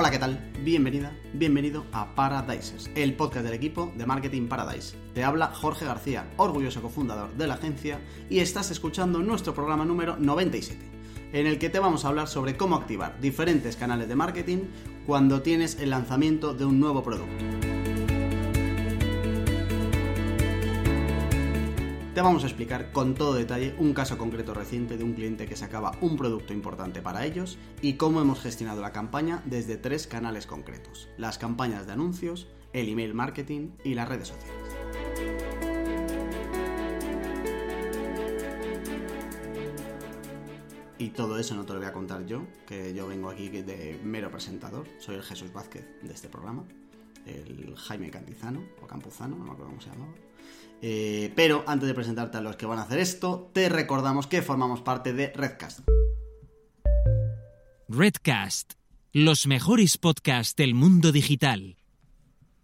Hola, ¿qué tal? Bienvenida, bienvenido a Paradises, el podcast del equipo de Marketing Paradise. Te habla Jorge García, orgulloso cofundador de la agencia, y estás escuchando nuestro programa número 97, en el que te vamos a hablar sobre cómo activar diferentes canales de marketing cuando tienes el lanzamiento de un nuevo producto. Te vamos a explicar con todo detalle un caso concreto reciente de un cliente que sacaba un producto importante para ellos y cómo hemos gestionado la campaña desde tres canales concretos, las campañas de anuncios, el email marketing y las redes sociales. Y todo eso no te lo voy a contar yo, que yo vengo aquí de mero presentador, soy el Jesús Vázquez de este programa, el Jaime Cantizano, o Campuzano, no me acuerdo cómo se llamaba. Eh, pero antes de presentarte a los que van a hacer esto, te recordamos que formamos parte de Redcast. Redcast, los mejores podcasts del mundo digital.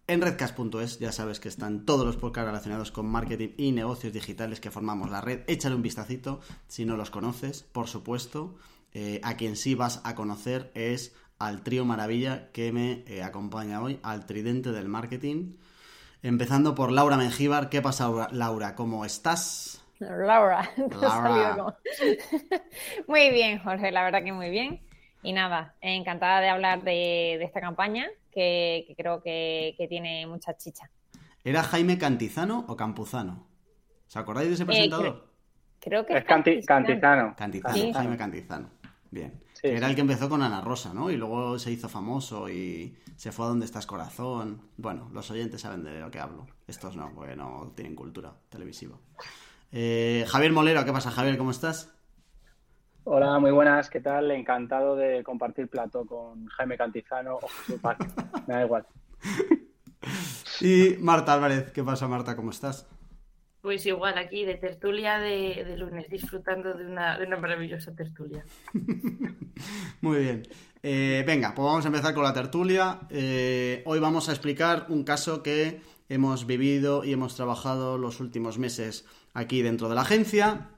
En redcast.es ya sabes que están todos los podcasts relacionados con marketing y negocios digitales que formamos la red. Échale un vistacito si no los conoces, por supuesto. Eh, a quien sí vas a conocer es al trío maravilla que me eh, acompaña hoy, al tridente del marketing. Empezando por Laura Mengíbar. ¿Qué pasa, Laura? ¿Cómo estás? Laura, Laura. Muy bien, Jorge, la verdad que muy bien. Y nada, encantada de hablar de, de esta campaña que, que creo que, que, tiene mucha chicha. ¿Era Jaime Cantizano o Campuzano? ¿Os acordáis de ese presentador? Eh, creo, creo, que es Canti Cantizano. Cantizano, Sí. Jaime Cantizano. Bien. Sí, que era sí. el que empezó con Ana Rosa, ¿no? Y luego se hizo famoso y se fue a donde estás corazón. Bueno, los oyentes saben de lo que hablo. Estos no, porque no tienen cultura televisiva. Eh, Javier Molero, ¿qué pasa, Javier? ¿Cómo estás? Hola, muy buenas, ¿qué tal? Encantado de compartir plato con Jaime Cantizano o Jesús. Me da igual. Y Marta Álvarez, ¿qué pasa, Marta? ¿Cómo estás? Pues igual, aquí de tertulia de, de lunes, disfrutando de una, de una maravillosa tertulia. Muy bien. Eh, venga, pues vamos a empezar con la tertulia. Eh, hoy vamos a explicar un caso que hemos vivido y hemos trabajado los últimos meses aquí dentro de la agencia.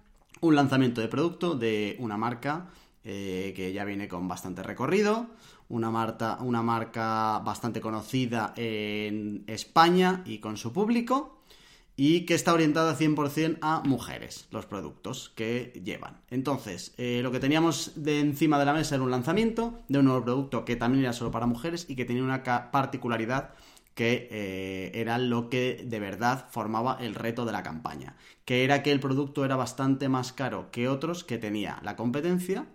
Un lanzamiento de producto de una marca eh, que ya viene con bastante recorrido. Una, marca, una marca bastante conocida en España y con su público y que está orientada 100% a mujeres, los productos que llevan. Entonces, eh, lo que teníamos de encima de la mesa era un lanzamiento de un nuevo producto que también era solo para mujeres y que tenía una particularidad que eh, era lo que de verdad formaba el reto de la campaña, que era que el producto era bastante más caro que otros que tenía la competencia,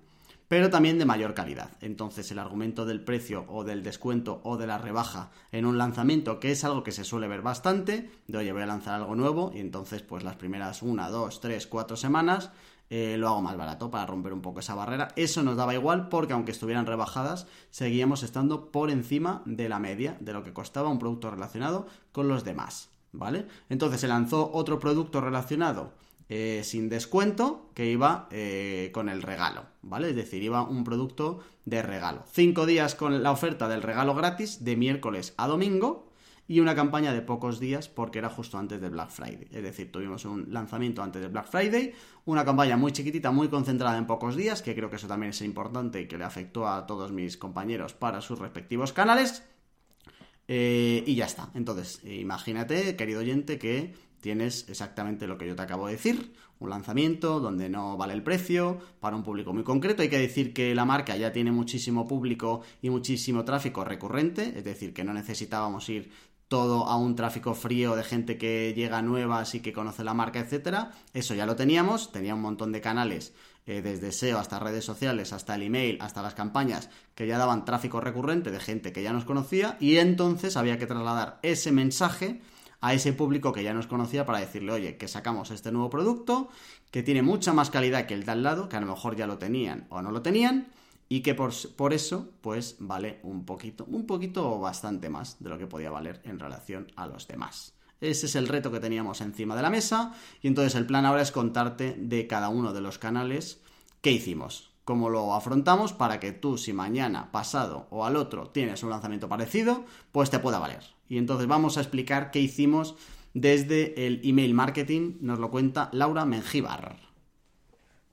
pero también de mayor calidad. Entonces el argumento del precio o del descuento o de la rebaja en un lanzamiento, que es algo que se suele ver bastante, de oye, voy a lanzar algo nuevo y entonces pues las primeras una, dos, tres, cuatro semanas eh, lo hago más barato para romper un poco esa barrera. Eso nos daba igual porque aunque estuvieran rebajadas, seguíamos estando por encima de la media de lo que costaba un producto relacionado con los demás. ¿Vale? Entonces se lanzó otro producto relacionado eh, sin descuento que iba eh, con el regalo, ¿vale? Es decir, iba un producto de regalo. Cinco días con la oferta del regalo gratis de miércoles a domingo y una campaña de pocos días porque era justo antes del Black Friday. Es decir, tuvimos un lanzamiento antes del Black Friday, una campaña muy chiquitita, muy concentrada en pocos días, que creo que eso también es importante y que le afectó a todos mis compañeros para sus respectivos canales. Eh, y ya está. Entonces, imagínate, querido oyente, que tienes exactamente lo que yo te acabo de decir, un lanzamiento donde no vale el precio para un público muy concreto. Hay que decir que la marca ya tiene muchísimo público y muchísimo tráfico recurrente, es decir, que no necesitábamos ir todo a un tráfico frío de gente que llega nueva, así que conoce la marca, etcétera. Eso ya lo teníamos, tenía un montón de canales eh, desde SEO hasta redes sociales, hasta el email, hasta las campañas que ya daban tráfico recurrente de gente que ya nos conocía y entonces había que trasladar ese mensaje a ese público que ya nos conocía para decirle, oye, que sacamos este nuevo producto, que tiene mucha más calidad que el de al lado, que a lo mejor ya lo tenían o no lo tenían, y que por, por, eso, pues vale un poquito, un poquito o bastante más de lo que podía valer en relación a los demás. Ese es el reto que teníamos encima de la mesa, y entonces el plan ahora es contarte de cada uno de los canales qué hicimos, cómo lo afrontamos para que tú, si mañana, pasado o al otro tienes un lanzamiento parecido, pues te pueda valer. Y entonces vamos a explicar qué hicimos desde el email marketing, nos lo cuenta Laura Mengíbar.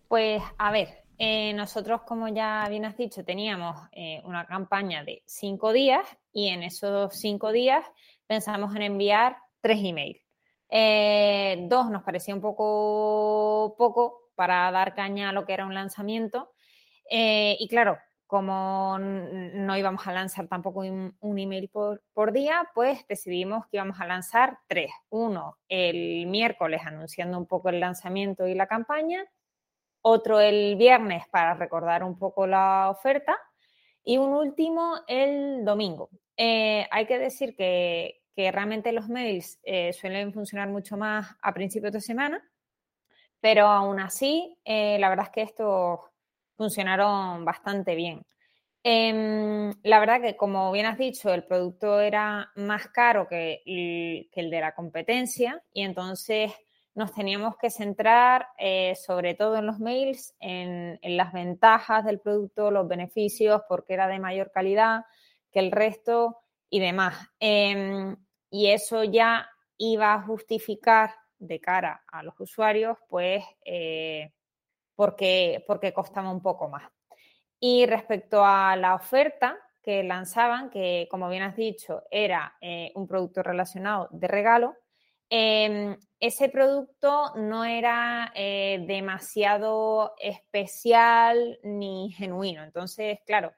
Pues a ver, eh, nosotros, como ya bien has dicho, teníamos eh, una campaña de cinco días y en esos cinco días pensamos en enviar tres emails. Eh, dos nos parecía un poco poco para dar caña a lo que era un lanzamiento. y claro, como no íbamos a lanzar tampoco un, email por, día, pues decidimos que íbamos a lanzar tres. Uno el miércoles anunciando un poco el lanzamiento y la campaña, otro el viernes para recordar un poco la oferta y un último el domingo. Eh, hay que decir que, que, realmente los mails eh, suelen funcionar mucho más a principios de semana, pero aún así, eh, la verdad es que estos funcionaron bastante bien. Em, la verdad que, como bien has dicho, el producto era más caro que el, de la competencia y entonces nos teníamos que centrar eh, sobre todo en los mails, en, las ventajas del producto, los beneficios, porque era de mayor calidad que el resto y demás. Em, y eso ya iba a justificar de cara a los usuarios, pues eh, porque, porque costaba un poco más. Y respecto a la oferta que lanzaban, que como bien has dicho, era eh, un producto relacionado de regalo, em, ese producto no era eh, demasiado especial ni genuino. Entonces, claro,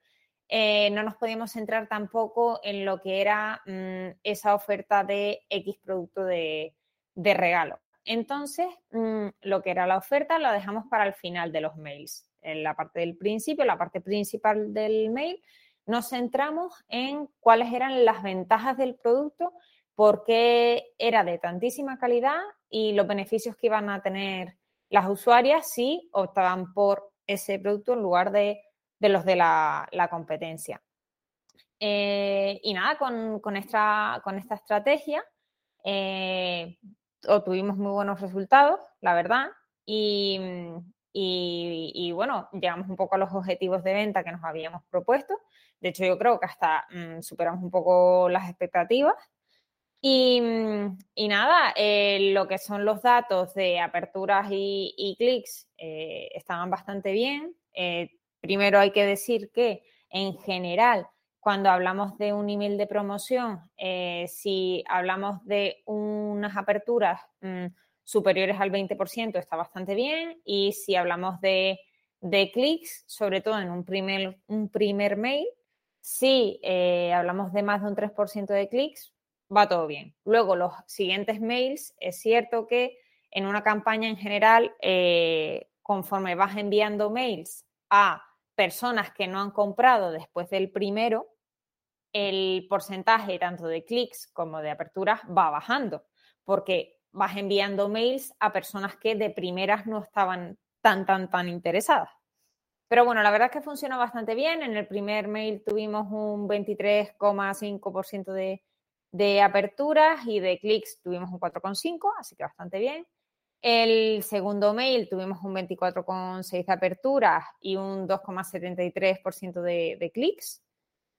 eh, no nos podíamos centrar tampoco en lo que era mm, esa oferta de X producto de regalo. Entonces, mm, lo que era la oferta lo dejamos para el final de los mails. En la parte del principio, la parte principal del mail, nos centramos en cuáles eran las ventajas del producto, por qué era de tantísima calidad y los beneficios que iban a tener las usuarias si optaban por ese producto en lugar de, los de la, competencia. Eh, y nada, con, esta, con esta estrategia eh, obtuvimos muy buenos resultados, la verdad, y, bueno, llegamos un poco a los objetivos de venta que nos habíamos propuesto. De hecho, yo creo que hasta mm, superamos un poco las expectativas. Y, nada, eh, lo que son los datos de aperturas y, clics eh, estaban bastante bien. Eh, primero hay que decir que en general cuando hablamos de un email de promoción, eh, si hablamos de unas aperturas mm, superiores al 20%, está bastante bien. Y si hablamos de, clics, sobre todo en un primer, un primer mail, si eh, hablamos de más de un 3% de clics, va todo bien. Luego, los siguientes mails, es cierto que en una campaña en general, eh, conforme vas enviando mails a personas que no han comprado después del primero, el porcentaje tanto de clics como de aperturas va bajando, porque vas enviando mails a personas que de primeras no estaban tan, tan, tan interesadas. Pero bueno, la verdad es que funciona bastante bien. En el primer mail tuvimos un 23,5% de, de aperturas y de clics tuvimos un 4,5%, así que bastante bien. El segundo mail tuvimos un 24,6 de aperturas y un 2,73% de, de clics.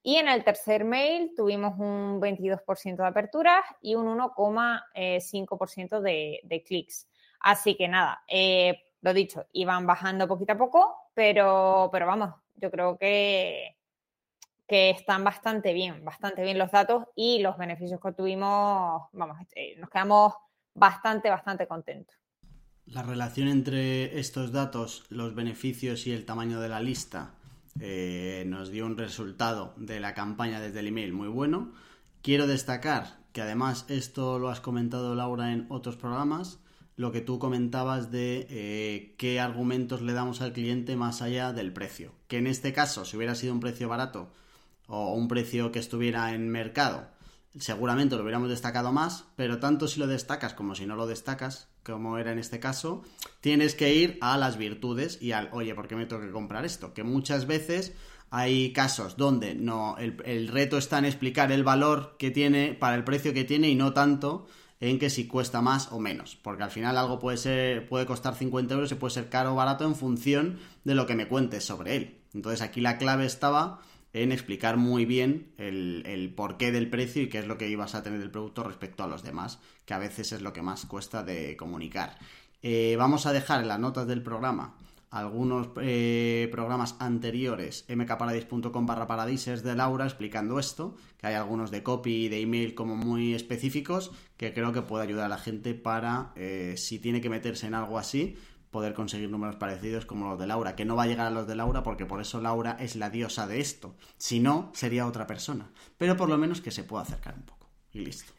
Y en el tercer mail tuvimos un 22% de aperturas y un 1,5% de, de clics. Así que nada, eh, lo dicho, iban bajando poquito a poco, pero, pero vamos, yo creo que, que están bastante bien, bastante bien los datos y los beneficios que tuvimos, vamos, eh, nos quedamos bastante, bastante contentos. La relación entre estos datos, los beneficios y el tamaño de la lista eh, nos dio un resultado de la campaña desde el email muy bueno. Quiero destacar que además esto lo has comentado Laura en otros programas, lo que tú comentabas de eh, qué argumentos le damos al cliente más allá del precio. Que en este caso, si hubiera sido un precio barato o un precio que estuviera en mercado, seguramente lo hubiéramos destacado más, pero tanto si lo destacas como si no lo destacas, como era en este caso, tienes que ir a las virtudes y al, oye, ¿por qué me tengo que comprar esto? Que muchas veces hay casos donde no, el, reto está en explicar el valor que tiene para el precio que tiene y no tanto en que si cuesta más o menos, porque al final algo puede ser, puede costar 50 euros y puede ser caro o barato en función de lo que me cuentes sobre él. Entonces aquí la clave estaba en explicar muy bien el, porqué del precio y qué es lo que ibas a tener del producto respecto a los demás, que a veces es lo que más cuesta de comunicar. Eh, vamos a dejar en las notas del programa algunos eh, programas anteriores, mkparadis.com barra paradises de Laura explicando esto, que hay algunos de copy y de email como muy específicos, que creo que puede ayudar a la gente para, eh, si tiene que meterse en algo así, poder conseguir números parecidos como los de Laura, que no va a llegar a los de Laura porque por eso Laura es la diosa de esto. Si no, sería otra persona. Pero por lo menos que se pueda acercar un poco. Y listo.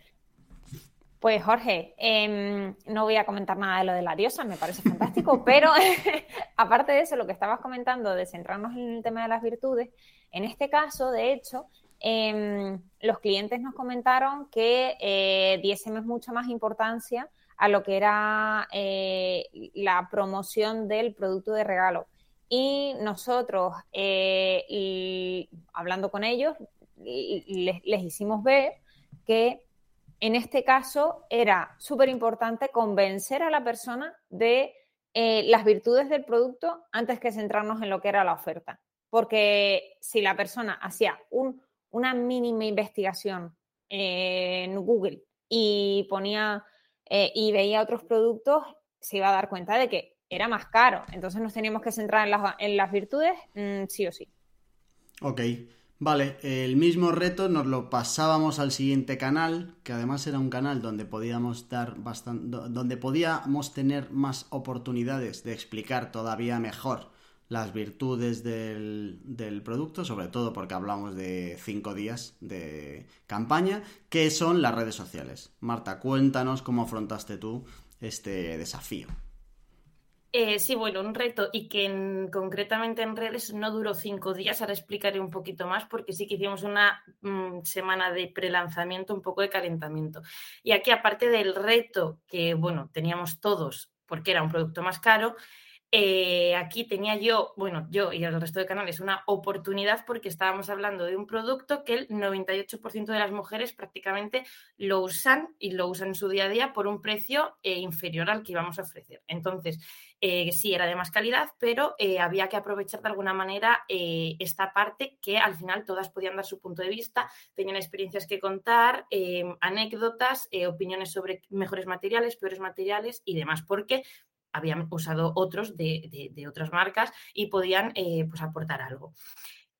Pues Jorge, em, no voy a comentar nada de lo de la diosa, me parece fantástico, pero aparte de eso, lo que estabas comentando de centrarnos en el tema de las virtudes, en este caso, de hecho, em, los clientes nos comentaron que eh, diésemos mucha más importancia a lo que era eh, la promoción del producto de regalo. Y nosotros, eh, hablando con ellos, les, les hicimos ver que en este caso era súper importante convencer a la persona de eh, las virtudes del producto antes que centrarnos en lo que era la oferta. Porque si la persona hacía una mínima investigación en Google y ponía eh, y veía otros productos, se iba a dar cuenta de que era más caro. Entonces nos teníamos que centrar en las, virtudes mm, sí o sí. Ok. Vale, el mismo reto nos lo pasábamos al siguiente canal, que además era un canal donde podíamos dar bastante, donde podíamos tener más oportunidades de explicar todavía mejor las virtudes del, producto, sobre todo porque hablamos de cinco días de campaña, que son las redes sociales. Marta, cuéntanos cómo afrontaste tú este desafío. Eh, sí, bueno, un reto y que concretamente en redes no duró cinco días. Ahora explicaré un poquito más porque sí que hicimos una mm, semana de prelanzamiento, un poco de calentamiento. Y aquí, aparte del reto que, bueno, teníamos todos porque era un producto más caro, eh, aquí tenía yo, bueno, yo y el resto de canales, una oportunidad porque estábamos hablando de un producto que el 98% de las mujeres prácticamente lo usan y lo usan en su día a día por un precio eh, inferior al que íbamos a ofrecer. Entonces, eh, sí, era de más calidad, pero había que aprovechar de alguna manera esta parte que al final todas podían dar su punto de vista, tenían experiencias que contar, anécdotas, opiniones sobre mejores materiales, peores materiales y demás, porque habían usado otros de, otras marcas y podían eh, pues aportar algo.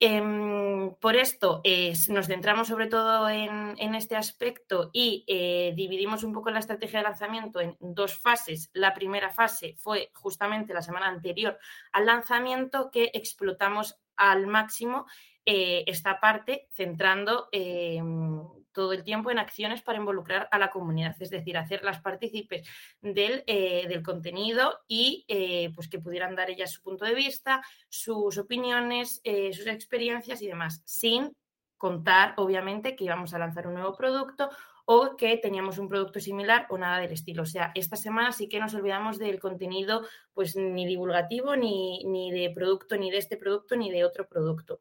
Em, por esto nos centramos sobre todo en, este aspecto y eh, dividimos un poco la estrategia de lanzamiento en dos fases. La primera fase fue justamente la semana anterior al lanzamiento que explotamos al máximo eh, esta parte centrando em, todo el tiempo en acciones para involucrar a la comunidad, es decir, hacerlas partícipes del, eh, del contenido y eh, pues que pudieran dar ellas su punto de vista, sus opiniones, eh, sus experiencias y demás, sin contar, obviamente, que íbamos a lanzar un nuevo producto o que teníamos un producto similar o nada del estilo. O sea, esta semana sí que nos olvidamos del contenido, pues ni divulgativo, ni, ni de producto, ni de este producto, ni de otro producto.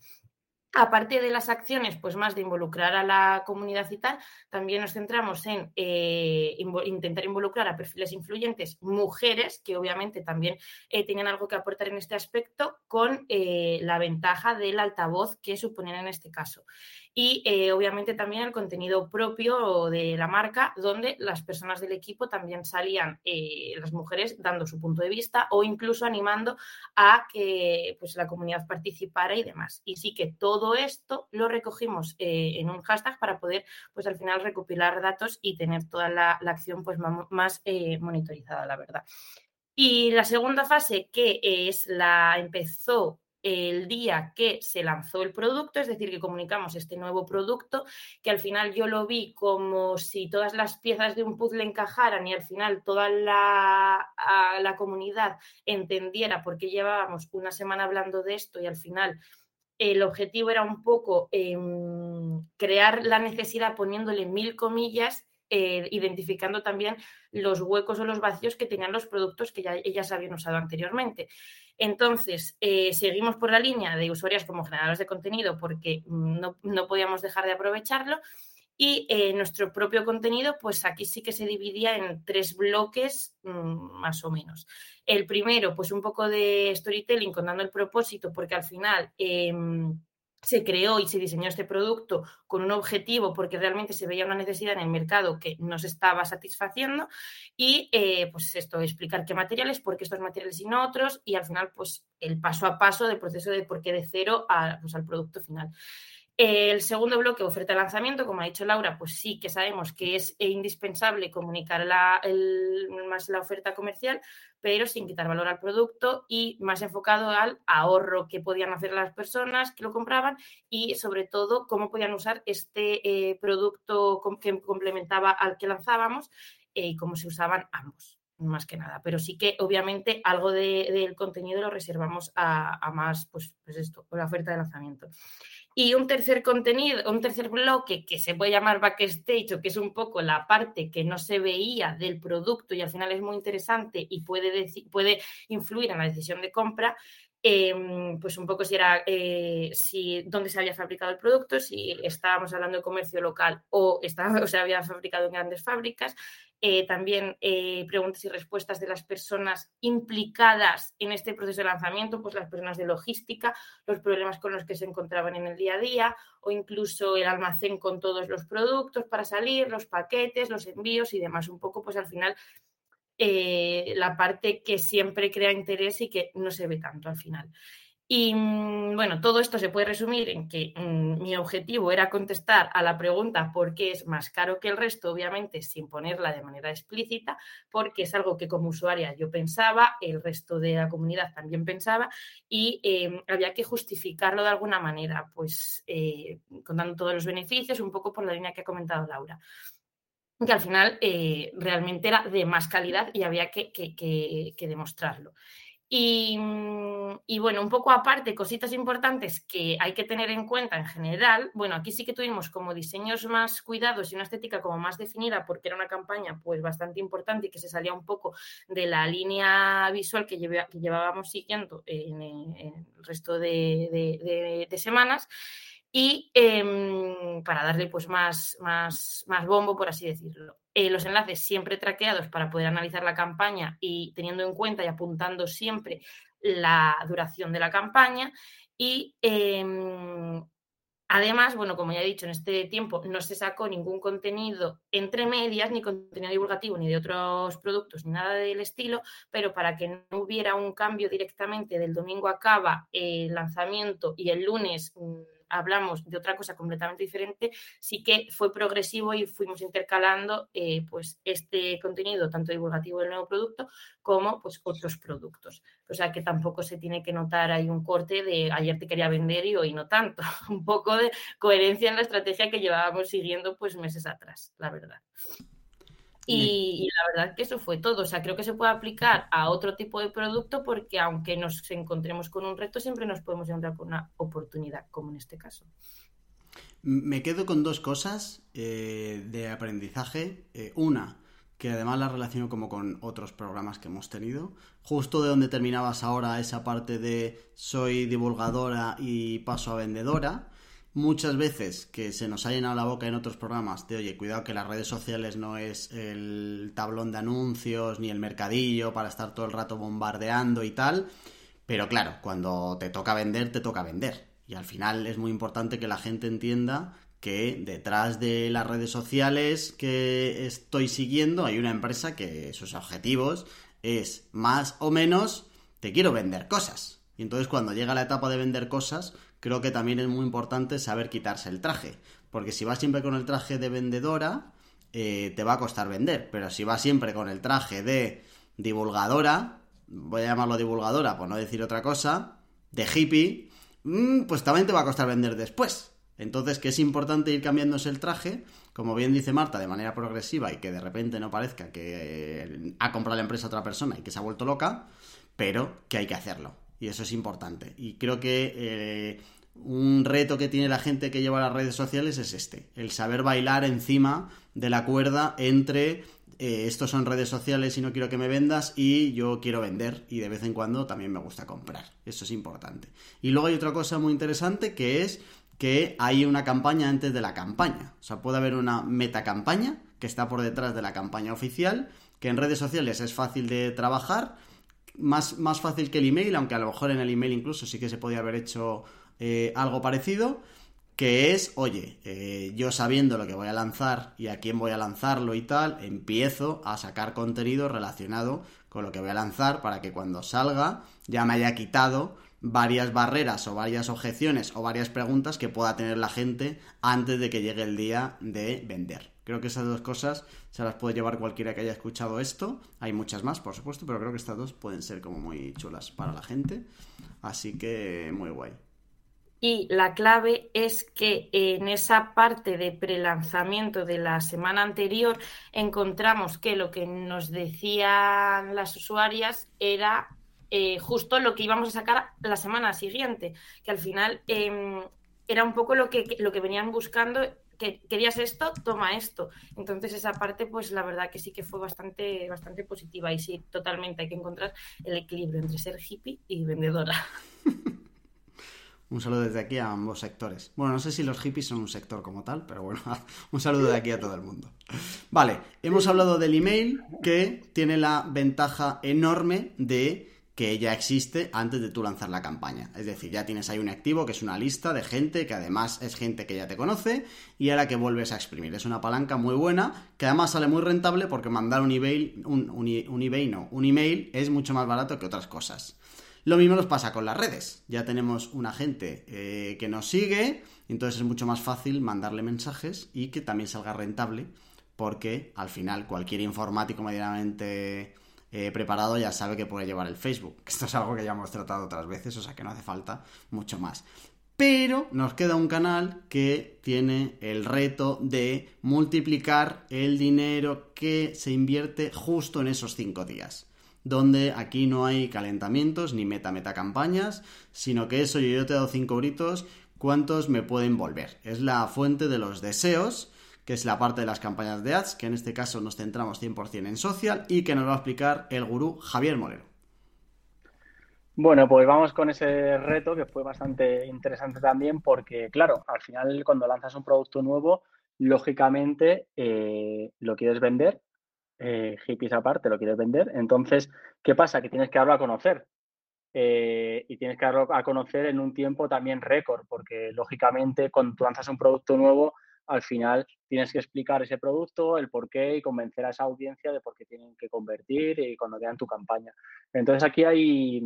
Aparte de las acciones, pues más de involucrar a la comunidad y tal, también nos centramos en eh, intentar involucrar a perfiles influyentes, mujeres, que obviamente también eh, tenían algo que aportar en este aspecto, con eh, la ventaja del altavoz que suponían en este caso y eh, obviamente también el contenido propio de la marca, donde las personas del equipo también salían, eh, las mujeres, dando su punto de vista o incluso animando a que pues, la comunidad participara y demás. Y sí que todo esto lo recogimos eh, en un hashtag para poder, pues al final, recopilar datos y tener toda la, acción pues, más monitorizada, la verdad. Y la segunda fase, que es la empezó el día que se lanzó el producto, es decir, que comunicamos este nuevo producto, que al final yo lo vi como si todas las piezas de un puzzle encajaran y al final toda la, la comunidad entendiera por qué llevábamos una semana hablando de esto y al final el objetivo era un poco em, crear la necesidad poniéndole mil comillas eh, identificando también los huecos o los vacíos que tenían los productos que ya ellas habían usado anteriormente. Entonces, eh, seguimos por la línea de usuarias como generadores de contenido porque no, podíamos dejar de aprovecharlo. Y eh, nuestro propio contenido, pues aquí sí que se dividía en tres bloques mm, más o menos. El primero, pues un poco de storytelling contando el propósito, porque al final em, se creó y se diseñó este producto con un objetivo porque realmente se veía una necesidad en el mercado que no se estaba satisfaciendo y eh, pues esto, explicar qué materiales, por qué estos materiales y no otros y al final pues el paso a paso del proceso de por qué de cero pues, al producto final. El segundo bloque, oferta de lanzamiento, como ha dicho Laura, pues sí que sabemos que es indispensable comunicar más la oferta comercial, pero sin quitar valor al producto y más enfocado al ahorro que podían hacer las personas que lo compraban y sobre todo cómo podían usar este eh, producto que complementaba al que lanzábamos eh, y cómo se usaban ambos más que nada. Pero sí que obviamente algo del contenido lo reservamos a, más, pues, pues esto, la oferta de lanzamiento. Y un tercer contenido, un tercer bloque que se puede llamar backstage o que es un poco la parte que no se veía del producto y al final es muy interesante y puede, puede influir en la decisión de compra, em, pues un poco si era eh, si dónde se había fabricado el producto, si estábamos hablando de comercio local o, estaba, o se había fabricado en grandes fábricas, eh, también eh, preguntas y respuestas de las personas implicadas en este proceso de lanzamiento, pues las personas de logística, los problemas con los que se encontraban en el día a día o incluso el almacén con todos los productos para salir, los paquetes, los envíos y demás. Un poco, pues al final, eh, la parte que siempre crea interés y que no se ve tanto al final. Y mm, bueno, todo esto se puede resumir en que mm, mi objetivo era contestar a la pregunta por qué es más caro que el resto, obviamente sin ponerla de manera explícita, porque es algo que como usuaria yo pensaba, el resto de la comunidad también pensaba y em, había que justificarlo de alguna manera, pues eh, contando todos los beneficios, un poco por la línea que ha comentado Laura que al final eh, realmente era de más calidad y había que, demostrarlo. Mm, y, bueno, un poco aparte, cositas importantes que hay que tener en cuenta en general. Bueno, aquí sí que tuvimos como diseños más cuidados y una estética como más definida porque era una campaña pues bastante importante y que se salía un poco de la línea visual que, llevábamos siguiendo en, el resto de semanas y em, para darle pues más, más, más, bombo, por así decirlo. Eh, los enlaces siempre traqueados para poder analizar la campaña y teniendo en cuenta y apuntando siempre la duración de la campaña. Y em, además, bueno, como ya he dicho, en este tiempo no se sacó ningún contenido entre medias, ni contenido divulgativo, ni de otros productos, ni nada del estilo, pero para que no hubiera un cambio directamente del domingo acaba el lanzamiento y el lunes mm, hablamos de otra cosa completamente diferente, sí que fue progresivo y fuimos intercalando eh, pues este contenido, tanto divulgativo del nuevo producto como pues otros productos. O sea que tampoco se tiene que notar ahí un corte de ayer te quería vender y hoy no tanto. un poco de coherencia en la estrategia que llevábamos siguiendo pues meses atrás, la verdad. Y, la verdad que eso fue todo. O sea, creo que se puede aplicar a otro tipo de producto porque aunque nos encontremos con un reto, siempre nos podemos encontrar con una oportunidad, como en este caso. Me quedo con dos cosas eh, de aprendizaje. Eh, una, que además la relaciono como con otros programas que hemos tenido. Justo de donde terminabas ahora esa parte de soy divulgadora y paso a vendedora muchas veces que se nos ha llenado la boca en otros programas de, oye, cuidado que las redes sociales no es el tablón de anuncios ni el mercadillo para estar todo el rato bombardeando y tal. Pero claro, cuando te toca vender, te toca vender. Y al final es muy importante que la gente entienda que detrás de las redes sociales que estoy siguiendo hay una empresa que sus objetivos es más o menos te quiero vender cosas. Y entonces cuando llega la etapa de vender cosas, creo que también es muy importante saber quitarse el traje. Porque si vas siempre con el traje de vendedora, eh, te va a costar vender. Pero si vas siempre con el traje de divulgadora, voy a llamarlo divulgadora por no decir otra cosa, de hippie, mm, pues también te va a costar vender después. Entonces, que es importante ir cambiándose el traje, como bien dice Marta, de manera progresiva y que de repente no parezca que eh, ha comprado la empresa a otra persona y que se ha vuelto loca, pero que hay que hacerlo y eso es importante. Y creo que eh, un reto que tiene la gente que lleva las redes sociales es este, el saber bailar encima de la cuerda entre eh, estos son redes sociales y no quiero que me vendas y yo quiero vender y de vez en cuando también me gusta comprar. Eso es importante. Y luego hay otra cosa muy interesante que es que hay una campaña antes de la campaña. O sea, puede haber una metacampaña que está por detrás de la campaña oficial, que en redes sociales es fácil de trabajar más, más fácil que el email, aunque a lo mejor en el email incluso sí que se podía haber hecho eh, algo parecido, que es, oye, eh, yo sabiendo lo que voy a lanzar y a quién voy a lanzarlo y tal, empiezo a sacar contenido relacionado con lo que voy a lanzar para que cuando salga ya me haya quitado varias barreras o varias objeciones o varias preguntas que pueda tener la gente antes de que llegue el día de vender. Creo que esas dos cosas se las puede llevar cualquiera que haya escuchado esto. Hay muchas más, por supuesto, pero creo que estas dos pueden ser como muy chulas para la gente. Así que muy guay. Y la clave es que en esa parte de prelanzamiento de la semana anterior encontramos que lo que nos decían las usuarias era eh, justo lo que íbamos a sacar la semana siguiente, que al final em, era un poco lo que, lo que venían buscando, que querías esto, toma esto. Entonces esa parte, pues la verdad que sí que fue bastante, bastante positiva y sí, totalmente hay que encontrar el equilibrio entre ser hippie y vendedora. Un saludo desde aquí a ambos sectores. Bueno, no sé si los hippies son un sector como tal, pero bueno, un saludo de aquí a todo el mundo. Vale, hemos hablado del email que tiene la ventaja enorme de que ya existe antes de tú lanzar la campaña. Es decir, ya tienes ahí un activo que es una lista de gente que además es gente que ya te conoce y ahora que vuelves a exprimir. Es una palanca muy buena que además sale muy rentable porque mandar un email, un, un, eBay no, un email es mucho más barato que otras cosas. Lo mismo nos pasa con las redes. Ya tenemos una gente eh, que nos sigue, entonces es mucho más fácil mandarle mensajes y que también salga rentable porque al final cualquier informático medianamente eh, preparado ya sabe que puede llevar el Facebook. Esto es algo que ya hemos tratado otras veces, o sea que no hace falta mucho más. Pero nos queda un canal que tiene el reto de multiplicar el dinero que se invierte justo en esos cinco días. Donde aquí no hay calentamientos ni meta-meta campañas, sino que eso yo te he dado cinco gritos, ¿cuántos me pueden volver? Es la fuente de los deseos que es la parte de las campañas de ads, que en este caso nos centramos 100% en social y que nos va a explicar el gurú Javier Moreno. Bueno, pues vamos con ese reto que fue bastante interesante también porque, claro, al final cuando lanzas un producto nuevo, lógicamente eh, lo quieres vender, eh, hippies aparte, lo quieres vender. Entonces, ¿qué pasa? Que tienes que darlo a conocer. Eh, y tienes que darlo a conocer en un tiempo también récord, porque lógicamente cuando tú lanzas un producto nuevo, al final tienes que explicar ese producto, el por qué y convencer a esa audiencia de por qué tienen que convertir y cuando vean tu campaña. Entonces aquí hay,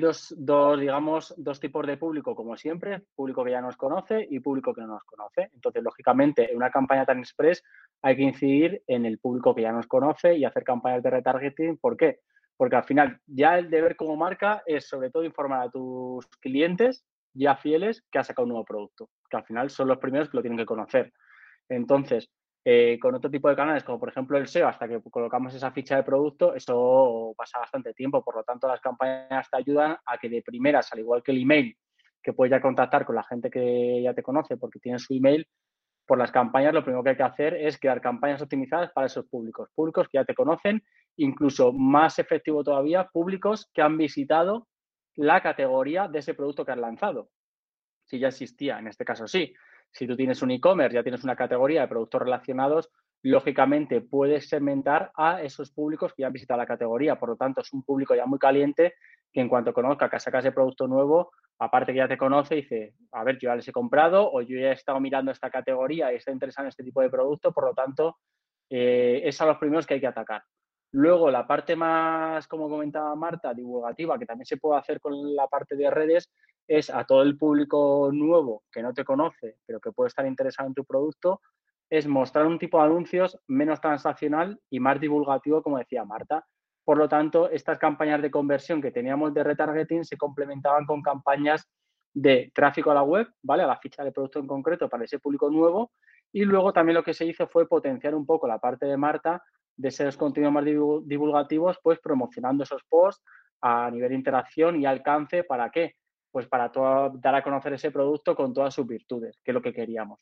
dos, dos, digamos, dos tipos de público, como siempre, público que ya nos conoce y público que no nos conoce. Entonces, lógicamente, en una campaña tan express hay que incidir en el público que ya nos conoce y hacer campañas de retargeting. ¿Por qué? Porque al final ya el deber como marca es sobre todo informar a tus clientes ya fieles que ha sacado un nuevo producto, al final son los primeros que lo tienen que conocer. Entonces, eh, con otro tipo de canales, como por ejemplo el SEO, hasta que colocamos esa ficha de producto, eso pasa bastante tiempo. Por lo tanto, las campañas te ayudan a que de primeras, al igual que el email, que puedes ya contactar con la gente que ya te conoce porque tiene su email, por las campañas lo primero que hay que hacer es crear campañas optimizadas para esos públicos, públicos que ya te conocen, incluso más efectivo todavía, públicos que han visitado la categoría de ese producto que has lanzado. Ya existía, en este caso sí. Si tú tienes un e-commerce, ya tienes una categoría de productos relacionados, lógicamente puedes segmentar a esos públicos que ya han visitado la categoría. Por lo tanto, es un público ya muy caliente que en cuanto conozca que sacas ese producto nuevo, aparte que ya te conoce, dice, a ver, yo ya les he comprado o yo ya he estado mirando esta categoría y está interesado en este tipo de producto, por lo tanto, eh, es a los primeros que hay que atacar. Luego, la parte más, como comentaba Marta, divulgativa, que también se puede hacer con la parte de redes, es a todo el público nuevo que no te conoce, pero que puede estar interesado en tu producto, es mostrar un tipo de anuncios menos transaccional y más divulgativo, como decía Marta. Por lo tanto, estas campañas de conversión que teníamos de retargeting se complementaban con campañas de tráfico a la web, ¿vale? A la ficha de producto en concreto para ese público nuevo. Y luego también lo que se hizo fue potenciar un poco la parte de Marta de esos contenidos más divulgativos, pues promocionando esos posts a nivel de interacción y alcance. ¿Para qué? Pues para dar a conocer ese producto con todas sus virtudes, que es lo que queríamos.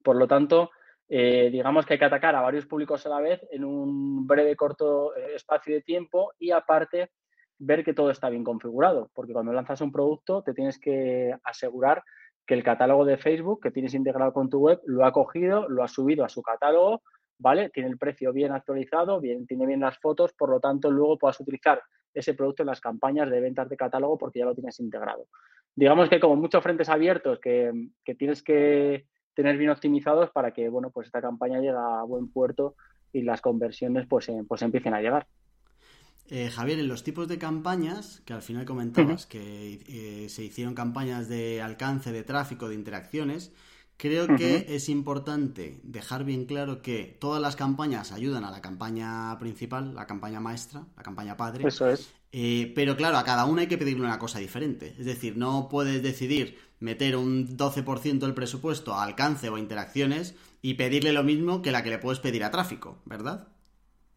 Por lo tanto, eh, digamos que hay que atacar a varios públicos a la vez en un breve, corto eh, espacio de tiempo y aparte ver que todo está bien configurado, porque cuando lanzas un producto te tienes que asegurar que el catálogo de Facebook que tienes integrado con tu web lo ha cogido, lo ha subido a su catálogo ¿vale? Tiene el precio bien actualizado, bien, tiene bien las fotos, por lo tanto, luego puedas utilizar ese producto en las campañas de ventas de catálogo porque ya lo tienes integrado. Digamos que como muchos frentes abiertos que, que tienes que tener bien optimizados para que, bueno, pues esta campaña llegue a buen puerto y las conversiones pues, eh, pues empiecen a llegar. Eh, Javier, en los tipos de campañas, que al final comentabas que eh, se hicieron campañas de alcance, de tráfico, de interacciones, creo que es importante dejar bien claro que todas las campañas ayudan a la campaña principal, la campaña maestra, la campaña padre. Eso es. Eh, pero claro, a cada una hay que pedirle una cosa diferente. Es decir, no puedes decidir meter un 12% del presupuesto a alcance o interacciones y pedirle lo mismo que la que le puedes pedir a tráfico, ¿verdad?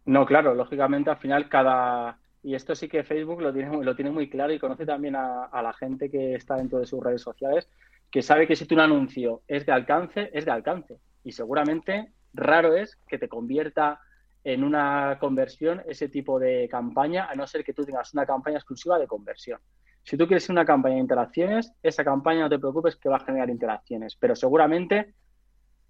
No, claro, lógicamente al final cada... Y esto sí que Facebook lo tiene, lo tiene muy claro y conoce también a, la gente que está dentro de sus redes sociales, que sabe que si tu anuncio es de alcance, es de alcance. Y seguramente raro es que te convierta en una conversión ese tipo de campaña, a no ser que tú tengas una campaña exclusiva de conversión. Si tú quieres una campaña de interacciones, esa campaña no te preocupes que va a generar interacciones, pero seguramente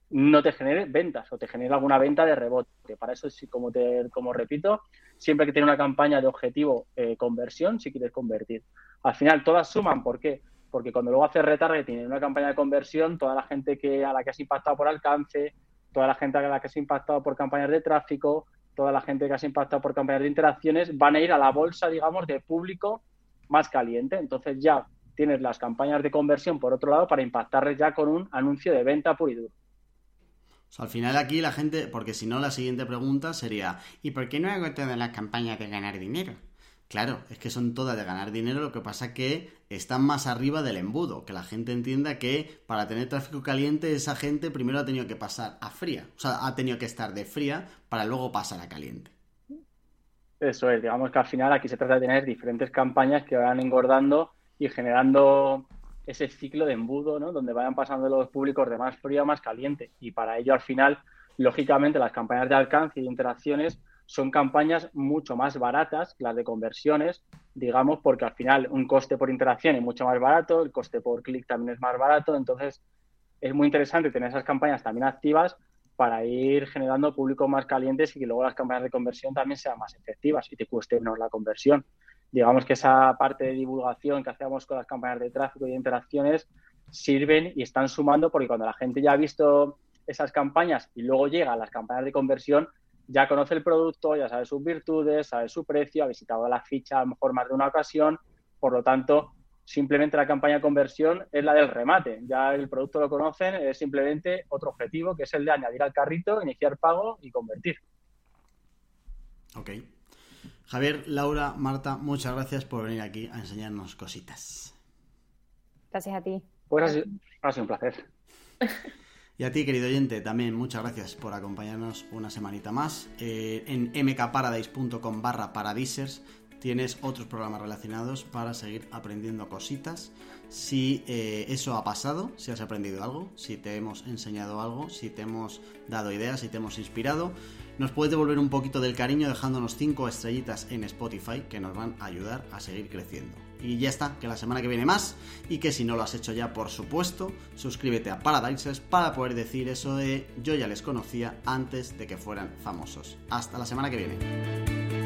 no te genere ventas o te genere alguna venta de rebote. Para eso, como, te, como repito, siempre que tener una campaña de objetivo eh, conversión si quieres convertir. Al final todas suman, ¿por qué? Porque cuando luego haces retargeting en una campaña de conversión, toda la gente que, a la que has impactado por alcance, toda la gente a la que has impactado por campañas de tráfico, toda la gente que has impactado por campañas de interacciones, van a ir a la bolsa, digamos, de público más caliente. Entonces ya tienes las campañas de conversión por otro lado para impactarles ya con un anuncio de venta puro y duro al final aquí la gente, porque si no la siguiente pregunta sería, ¿y por qué no hago todas las campañas de ganar dinero? Claro, es que son todas de ganar dinero, lo que pasa que están más arriba del embudo, que la gente entienda que para tener tráfico caliente esa gente primero ha tenido que pasar a fría, o sea, ha tenido que estar de fría para luego pasar a caliente. Eso es, digamos que al final aquí se trata de tener diferentes campañas que van engordando y generando ese ciclo de embudo, ¿no? Donde vayan pasando los públicos de más frío a más caliente. Y para ello, al final, lógicamente, las campañas de alcance y de interacciones son campañas mucho más baratas que las de conversiones, digamos, porque al final un coste por interacción es mucho más barato, el coste por clic también es más barato, entonces es muy interesante tener esas campañas también activas para ir generando públicos más calientes y que luego las campañas de conversión también sean más efectivas y te cueste menos la conversión. Digamos que esa parte de divulgación que hacemos con las campañas de tráfico y de interacciones sirven y están sumando porque cuando la gente ya ha visto esas campañas y luego llega a las campañas de conversión, ya conoce el producto, ya sabe sus virtudes, sabe su precio, ha visitado la ficha a lo mejor más de una ocasión, por lo tanto, simplemente la campaña de conversión es la del remate, ya el producto lo conocen, es simplemente otro objetivo que es el de añadir al carrito, iniciar pago y convertir. Ok. Javier, Laura, Marta, muchas gracias por venir aquí a enseñarnos cositas. Gracias a ti. Pues ha sido, un placer. Y a ti, querido oyente, también muchas gracias por acompañarnos una semanita más. Eh, en mkparadise.com barra paradisers tienes otros programas relacionados para seguir aprendiendo cositas. Si eh, eso ha pasado, si has aprendido algo, si te hemos enseñado algo, si te hemos dado ideas, si te hemos inspirado, nos puedes devolver un poquito del cariño dejándonos 5 estrellitas en Spotify que nos van a ayudar a seguir creciendo. Y ya está, que la semana que viene más y que si no lo has hecho ya, por supuesto, suscríbete a Paradises para poder decir eso de yo ya les conocía antes de que fueran famosos. Hasta la semana que viene.